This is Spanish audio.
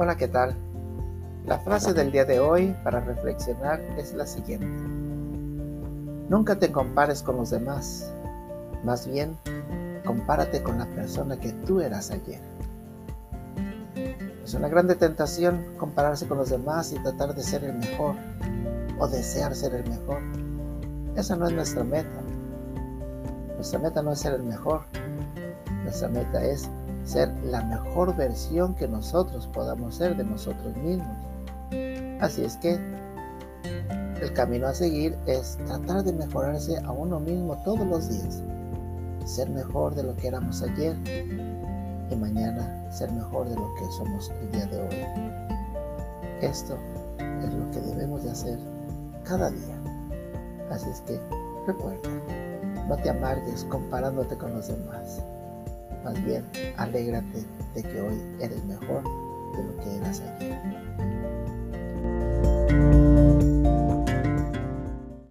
Hola, ¿qué tal? La frase del día de hoy para reflexionar es la siguiente. Nunca te compares con los demás, más bien compárate con la persona que tú eras ayer. Es una grande tentación compararse con los demás y tratar de ser el mejor o desear ser el mejor. Esa no es nuestra meta. Nuestra meta no es ser el mejor. Nuestra meta es ser la mejor versión que nosotros podamos ser de nosotros mismos. Así es que el camino a seguir es tratar de mejorarse a uno mismo todos los días, ser mejor de lo que éramos ayer y mañana ser mejor de lo que somos el día de hoy. Esto es lo que debemos de hacer cada día. Así es que recuerda, no te amargues comparándote con los demás. Más bien, alégrate de que hoy eres mejor de lo que eras ayer.